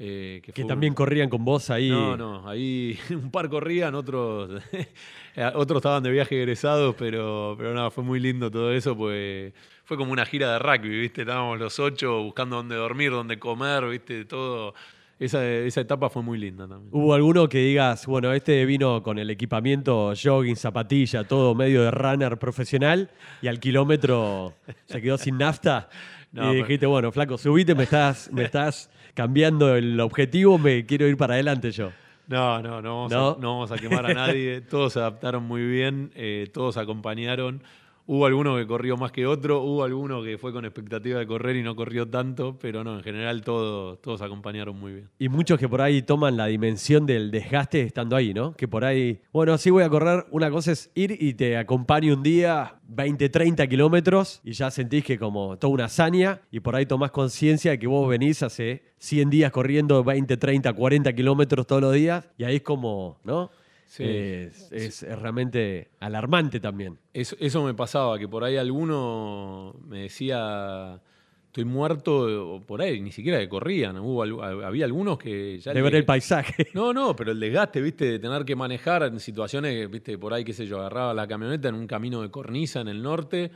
eh, Que también corrían con vos ahí. No, no, ahí <laughs> un par corrían, otros, <laughs> otros estaban de viaje egresados, pero, pero nada, fue muy lindo todo eso, pues fue como una gira de rugby, ¿viste? Estábamos los ocho buscando dónde dormir, dónde comer, ¿viste? Todo. Esa, esa etapa fue muy linda también. ¿Hubo alguno que digas, bueno, este vino con el equipamiento, jogging, zapatilla, todo medio de runner profesional y al kilómetro se quedó sin nafta? <laughs> No, y pero- dijiste, bueno, flaco, subite, me estás, me estás cambiando el objetivo, me quiero ir para adelante yo. No, no, no vamos, ¿No? A, no vamos a quemar a nadie. <laughs> Todos se adaptaron muy bien, eh, todos acompañaron. Hubo alguno que corrió más que otro, hubo alguno que fue con expectativa de correr y no corrió tanto, pero no, en general todos, todos acompañaron muy bien. Y muchos que por ahí toman la dimensión del desgaste estando ahí, ¿no? Que por ahí, bueno, sí voy a correr, una cosa es ir y te acompaño un día 20, 30 kilómetros y ya sentís que como toda una hazaña y por ahí tomás conciencia de que vos venís hace 100 días corriendo 20, 30, 40 kilómetros todos los días y ahí es como, ¿no? Sí. Es, es- es realmente alarmante también. Eso, eso me pasaba, que por ahí alguno me decía, estoy muerto, o por ahí ni siquiera que corrían. Hubo, había algunos que ya... De ver le- el paisaje. <laughs> No, no, pero el desgaste, viste, de tener que manejar en situaciones, viste, por ahí, qué sé yo, agarraba la camioneta en un camino de cornisa en el norte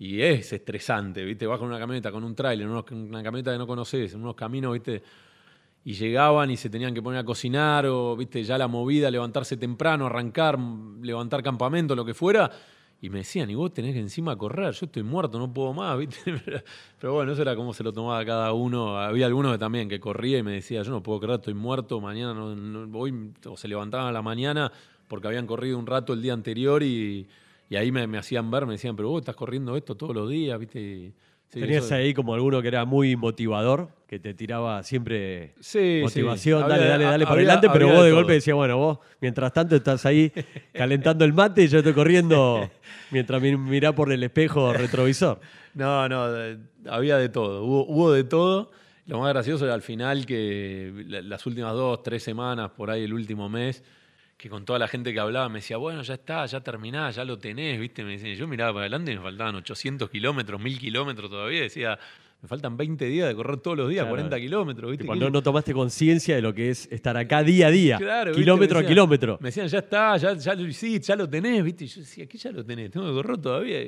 y es estresante, viste, vas con una camioneta, con un tráiler, una camioneta que no conoces, en unos caminos, viste, y llegaban y se tenían que poner a cocinar o, viste, ya la movida, levantarse temprano, arrancar, levantar campamento, lo que fuera. Y me decían, y vos tenés que encima correr, yo estoy muerto, no puedo más, <laughs> ¿viste? Pero bueno, eso era como se lo tomaba cada uno. Había algunos que también que corría y me decía, yo no puedo correr, estoy muerto, mañana no, no voy, o se levantaban a la mañana porque habían corrido un rato el día anterior y, y ahí me, me hacían ver, me decían, pero vos estás corriendo esto todos los días, ¿viste? Y, sí, Tenías ahí como alguno que era muy motivador, que te tiraba siempre Sí, sí. motivación, Había- dale, dale, dale para adelante, pero vos de golpe decías, bueno, vos mientras tanto estás ahí <laughs> calentando el mate y yo estoy corriendo <laughs> mientras mi- mirá por el espejo retrovisor. <laughs> No, no, había de todo, hubo, hubo de todo. Lo más gracioso era al final que la- las últimas dos, tres semanas, por ahí el último mes, que con toda la gente que hablaba me decía, bueno, ya está, ya terminás, ya lo tenés, ¿viste? Me decían, yo miraba para adelante y me faltaban 800 kilómetros, 1000 kilómetros todavía, decía, me faltan 20 días de correr todos los días, Claro. 40 kilómetros, ¿viste? ¿Qué- no, tomaste conciencia de lo que es estar acá día a día, kilómetro Me a kilómetro. Me decían, ya está, ya, ya lo hiciste, ya lo tenés, ¿viste? Y yo decía, aquí ya lo tenés, tengo que correr todavía.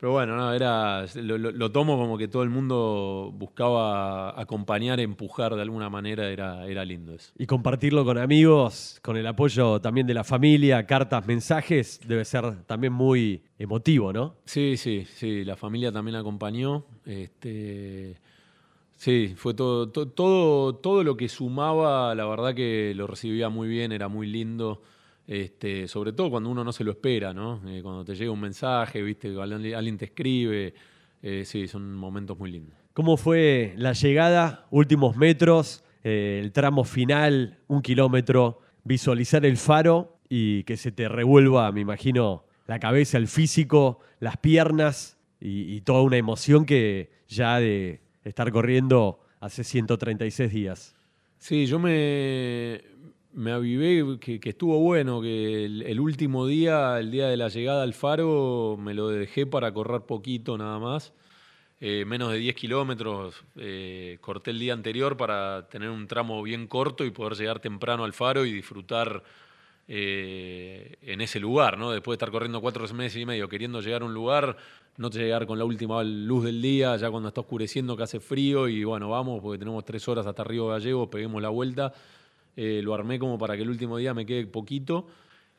Pero bueno, no, era, lo, lo- lo tomo como que todo el mundo buscaba acompañar, empujar de alguna manera, era, era lindo eso. Y compartirlo con amigos, con el apoyo también de la familia, cartas, mensajes, debe ser también muy emotivo, ¿no? Sí, sí, sí, la familia también acompañó. Este, sí, fue todo, to- todo, todo lo que sumaba, la verdad que lo recibía muy bien, era muy lindo. Este, sobre todo cuando uno no se lo espera, ¿no? Eh, cuando te llega un mensaje, viste, alguien te escribe. eh, sí, son momentos muy lindos. ¿Cómo fue la llegada, últimos metros, eh, el tramo final, un kilómetro, visualizar el faro y que se te revuelva, me imagino, la cabeza, el físico, las piernas y, y toda una emoción que ya de estar corriendo hace 136 días? Sí, yo me, me avivé que, que estuvo bueno, que el, último día, el día de la llegada al faro, me lo dejé para correr poquito nada más. Eh, menos de 10 kilómetros. eh, corté el día anterior para tener un tramo bien corto y poder llegar temprano al faro y disfrutar eh, en ese lugar, ¿no? Después de estar corriendo cuatro meses y medio queriendo llegar a un lugar, no llegar con la última luz del día, ya cuando está oscureciendo que hace frío y bueno, vamos, porque tenemos tres horas hasta Río Gallego, peguemos la vuelta. Eh, lo armé como para que el último día me quede poquito.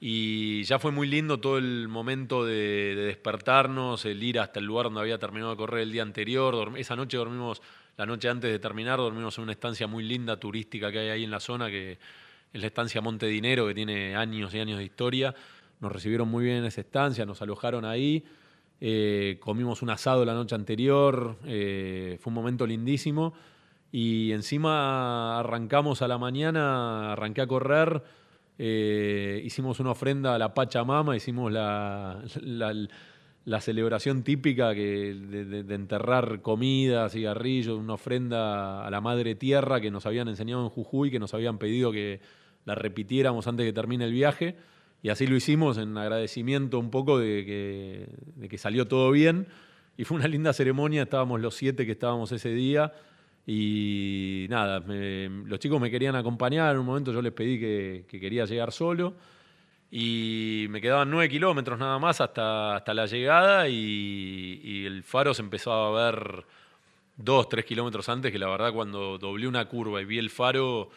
Y ya fue muy lindo todo el momento de, de despertarnos, el ir hasta el lugar donde había terminado de correr el día anterior. Esa noche dormimos, la noche antes de terminar, dormimos en una estancia muy linda turística que hay ahí en la zona, que es la estancia Monte Dinero, que tiene años y años de historia. Nos recibieron muy bien en esa estancia, nos alojaron ahí. Eh, comimos un asado la noche anterior, eh, fue un momento lindísimo. Y encima arrancamos a la mañana, arranqué a correr, eh, hicimos una ofrenda a la Pachamama, hicimos la, la, celebración típica que, de, de- de enterrar comida, cigarrillos, una ofrenda a la Madre Tierra que nos habían enseñado en Jujuy, que nos habían pedido que la repitiéramos antes que termine el viaje. Y así lo hicimos en agradecimiento un poco de que, de que salió todo bien. Y fue una linda ceremonia, estábamos los siete que estábamos ese día. Y nada, los chicos me querían acompañar. En un momento yo les pedí que, que quería llegar solo. Y me quedaban nueve kilómetros nada más hasta, hasta la llegada. Y, el faro se empezó a ver dos, tres kilómetros antes. Que la verdad, cuando doblé una curva y vi el faro,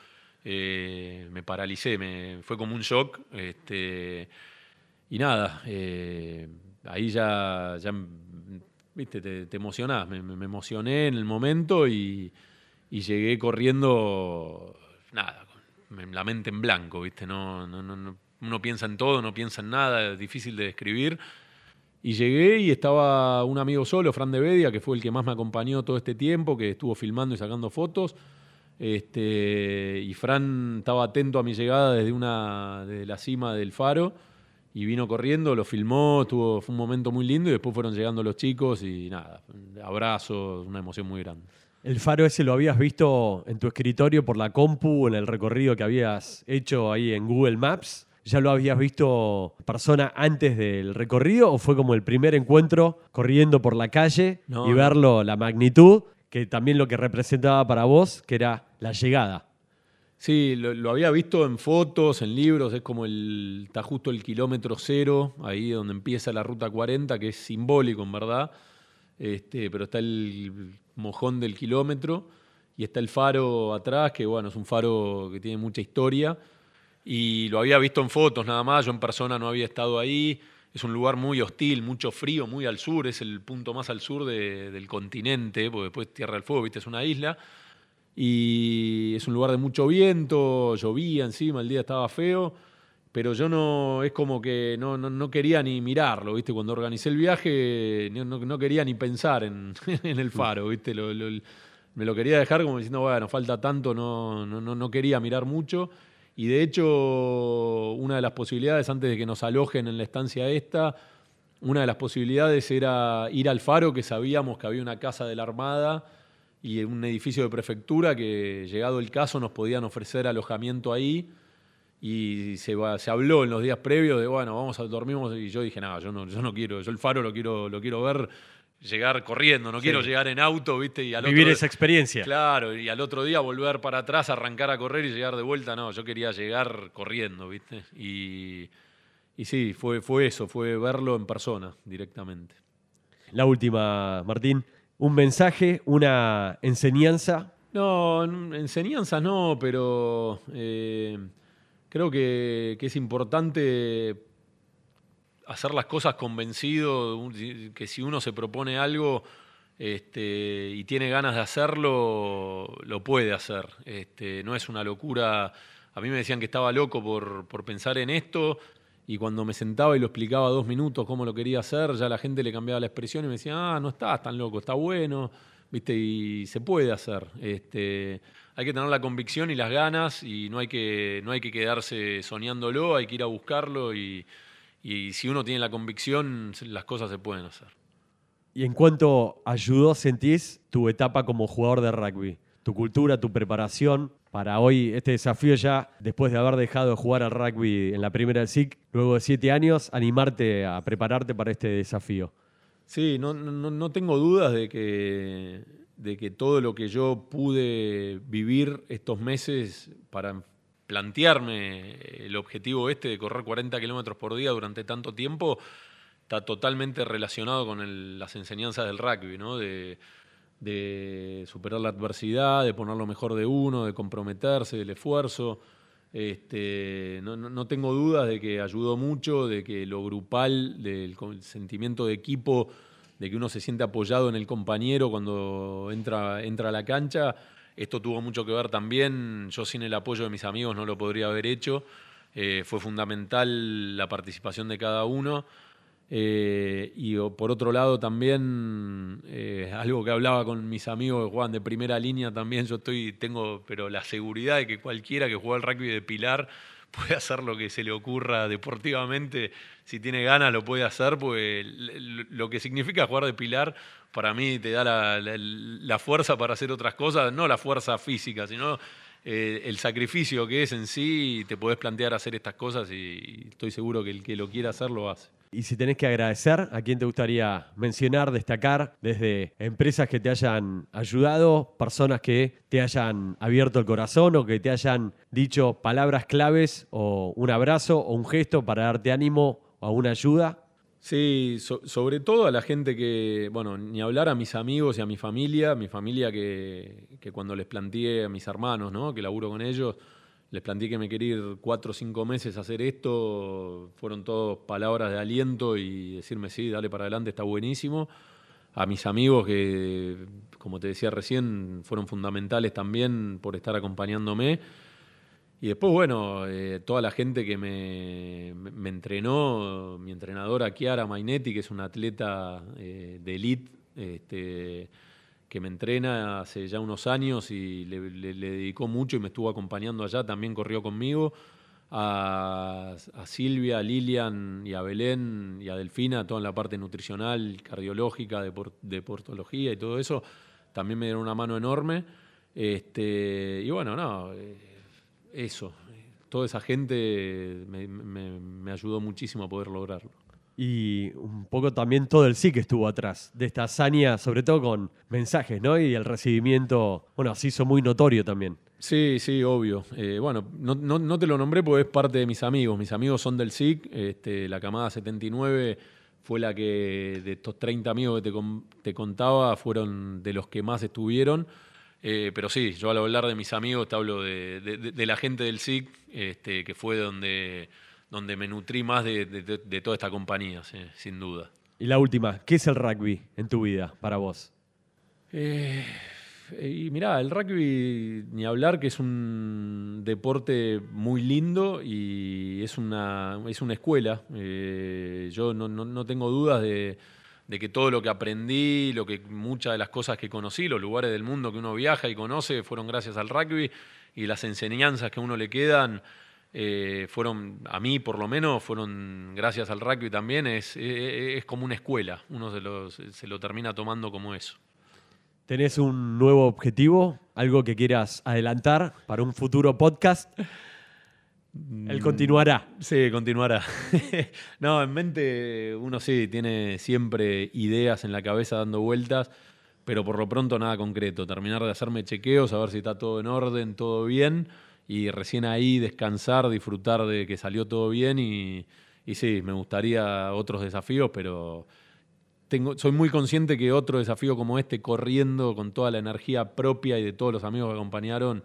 eh, me paralicé. Me, fue como un shock. Este, y nada, eh, ahí ya, ya viste, te, te emocionás. Me, emocioné en el momento y, y llegué corriendo, nada, la mente en blanco, ¿viste? No, no, no- uno piensa en todo, no piensa en nada, es difícil de describir. Y llegué y estaba un amigo solo, Fran de Bedia, que fue el que más me acompañó todo este tiempo, que estuvo filmando y sacando fotos. Este, y Fran estaba atento a mi llegada desde, una, desde la cima del faro y vino corriendo, lo filmó, tuvo, fue un momento muy lindo y después fueron llegando los chicos y nada, abrazos, una emoción muy grande. ¿El faro ese lo habías visto en tu escritorio por la compu, en el recorrido que habías hecho ahí en Google Maps? ¿Ya lo habías visto persona antes del recorrido o fue como el primer encuentro corriendo por la calle No, y no. verlo, la magnitud, que también lo que representaba para vos, que era la llegada? Sí, lo, había visto en fotos, en libros, es como el, está justo el kilómetro cero, ahí donde empieza la ruta 40, que es simbólico en verdad, este, pero está el mojón del kilómetro y está el faro atrás, que bueno, es un faro que tiene mucha historia, y lo había visto en fotos nada más, yo en persona no había estado ahí, es un lugar muy hostil, mucho frío, muy al sur, es el punto más al sur de- del continente, porque después Tierra del Fuego, viste, es una isla, y es un lugar de mucho viento, llovía encima, el día estaba feo, pero yo no, es como que no, no, no quería ni mirarlo, ¿viste? Cuando organicé el viaje no, no- quería ni pensar en, <laughs> en el faro, ¿viste? Me lo quería dejar como diciendo, bueno, falta tanto, no, no, no quería mirar mucho. Y de hecho, una de las posibilidades, antes de que nos alojen en la estancia esta, una de las posibilidades era ir al faro, que sabíamos que había una casa de la Armada y un edificio de prefectura que, llegado el caso, nos podían ofrecer alojamiento ahí. Y se, se habló en los días previos de, bueno, vamos a dormimos. Y yo dije, no, yo no, yo no quiero, yo el faro lo quiero, lo quiero ver llegar corriendo, no quiero llegar en auto, ¿viste? Y al Vivir otro- esa experiencia. Claro, y al otro día volver para atrás, arrancar a correr y llegar de vuelta. No, yo quería llegar corriendo, ¿viste? Y, y sí, fue, fue eso, fue verlo en persona directamente. La última, Martín. Un mensaje, una enseñanza. No, en- enseñanzas no, pero eh, creo que, es importante hacer las cosas convencido, que si uno se propone algo este, y tiene ganas de hacerlo, lo puede hacer. Este, no es una locura. A mí me decían que estaba loco por, por pensar en esto. Y cuando me sentaba y lo explicaba dos minutos cómo lo quería hacer, ya la gente le cambiaba la expresión y me decía, ah, no estás tan loco, está bueno, ¿viste? Y se puede hacer. Este, hay que tener la convicción y las ganas y no hay que, no hay que quedarse soñándolo, hay que ir a buscarlo y, y si uno tiene la convicción, las cosas se pueden hacer. ¿Y en cuánto ayudó, sentís, tu etapa como jugador de rugby? Tu cultura, tu preparación para hoy, este desafío ya, después de haber dejado de jugar al rugby en la primera del SIC, luego de siete años, animarte a prepararte para este desafío. Sí, no, no, no tengo dudas de que, de que todo lo que yo pude vivir estos meses para plantearme el objetivo este de correr 40 kilómetros por día durante tanto tiempo está totalmente relacionado con las enseñanzas del rugby, ¿no? De superar la adversidad, de poner lo mejor de uno, de comprometerse, del esfuerzo. Este, no, no- tengo dudas de que ayudó mucho, de que lo grupal, del sentimiento de equipo, de que uno se siente apoyado en el compañero cuando entra, entra a la cancha. Esto tuvo mucho que ver también, yo sin el apoyo de mis amigos no lo podría haber hecho. Eh, fue fundamental la participación de cada uno. Eh, y por otro lado también eh, algo que hablaba con mis amigos que juegan de primera línea también, yo estoy, tengo pero la seguridad de que cualquiera que juega al rugby de Pilar <laughs> puede hacer lo que se le ocurra deportivamente, si tiene ganas lo puede hacer, pues lo que significa jugar de Pilar para mí te da la fuerza para hacer otras cosas, no la fuerza física, sino eh, el sacrificio que es en sí, te podés plantear hacer estas cosas y estoy seguro que el que lo quiera hacer lo hace. Y si tenés que agradecer, ¿a quién te gustaría mencionar, destacar? Desde empresas que te hayan ayudado, personas que te hayan abierto el corazón o que te hayan dicho palabras claves o un abrazo o un gesto para darte ánimo o una ayuda. Sí, so- sobre todo a la gente que, bueno, ni hablar a mis amigos y a mi familia, mi familia que, que cuando les planteé a mis hermanos, ¿no? Que laburo con ellos, les planteé que me quería ir cuatro o cinco meses a hacer esto, fueron todas palabras de aliento y decirme, sí, dale para adelante, está buenísimo. A mis amigos que, como te decía recién, fueron fundamentales también por estar acompañándome. Y después, bueno, eh, toda la gente que me, entrenó, mi entrenadora Chiara Mainetti, que es una atleta eh, de elite, este, que me entrena hace ya unos años y le, dedicó mucho y me estuvo acompañando allá, también corrió conmigo. A, a Silvia, a Lilian y a Belén y a Delfina, toda la parte nutricional, cardiológica, depor- deportología y todo eso, también me dieron una mano enorme. Este, y bueno, no, eh, eso. Toda esa gente me, me- me ayudó muchísimo a poder lograrlo. Y un poco también todo el sí que estuvo atrás de esta hazaña, sobre todo con mensajes, ¿no? Y el recibimiento, bueno, se hizo muy notorio también. Sí, sí, obvio. Eh, bueno, no, te lo nombré porque es parte de mis amigos. Mis amigos son del SIC. Este, la camada 79 fue la que, de estos 30 amigos que te, con- te contaba, fueron de los que más estuvieron. Eh, pero sí, yo al hablar de mis amigos te hablo de la gente del SIC, este, que fue donde, donde me nutrí más de, de- toda esta compañía, sí, sin duda. Y la última, ¿qué es el rugby en tu vida para vos? Eh, y mirá, el rugby, ni hablar, que es un deporte muy lindo y es una, es una escuela. Eh, yo no, no- no tengo dudas de, de que todo lo que aprendí, lo que, muchas de las cosas que conocí, los lugares del mundo que uno viaja y conoce, fueron gracias al rugby y las enseñanzas que a uno le quedan. Eh, fueron, a mí por lo menos, fueron gracias al rugby también, es, es- es como una escuela, uno se lo, se lo termina tomando como eso. ¿Tenés un nuevo objetivo? ¿Algo que quieras adelantar para un futuro podcast? Él continuará. Sí, continuará. <laughs> no, en mente uno sí tiene siempre ideas en la cabeza dando vueltas, pero por lo pronto nada concreto. Terminar de hacerme chequeos, a ver si está todo en orden, todo bien, y recién ahí descansar, disfrutar de que salió todo bien y, y sí, me gustaría otros desafíos, pero tengo, soy muy consciente que otro desafío como este, corriendo con toda la energía propia y de todos los amigos que acompañaron,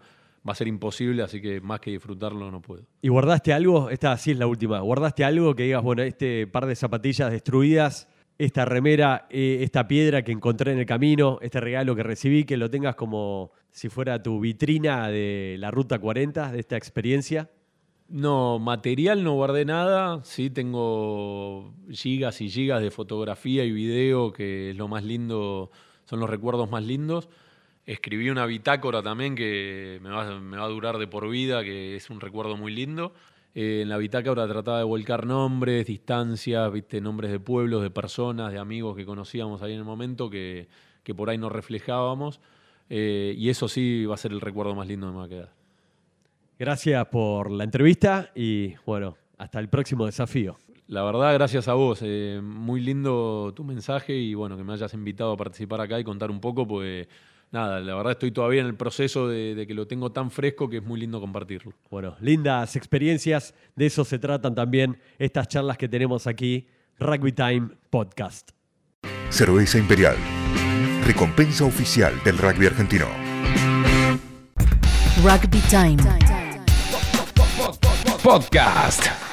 va a ser imposible, así que más que disfrutarlo no puedo. ¿Y guardaste algo? Esta sí es la última. ¿Guardaste algo que digas, bueno, este par de zapatillas destruidas, esta remera, eh, esta piedra que encontré en el camino, este regalo que recibí, que lo tengas como si fuera tu vitrina de la Ruta 40, de esta experiencia? No, material no guardé nada. Sí tengo gigas y gigas de fotografía y video, que es lo más lindo, son los recuerdos más lindos. Escribí una bitácora también que me va, a durar de por vida, que es un recuerdo muy lindo. Eh, en la bitácora trataba de volcar nombres, distancias, viste, nombres de pueblos, de personas, de amigos que conocíamos ahí en el momento, que, que por ahí nos reflejábamos. Eh, y eso sí va a ser el recuerdo más lindo que me va a quedar. Gracias por la entrevista y bueno, hasta el próximo desafío. La verdad, gracias a vos. eh, muy lindo tu mensaje y bueno, que me hayas invitado a participar acá y contar un poco, pues nada, la verdad estoy todavía en el proceso de, de que lo tengo tan fresco que es muy lindo compartirlo. Bueno, lindas experiencias, de eso se tratan también estas charlas que tenemos aquí, Rugby Time Podcast. Cerveza Imperial. Recompensa oficial del rugby argentino. Rugby Time. Podcast.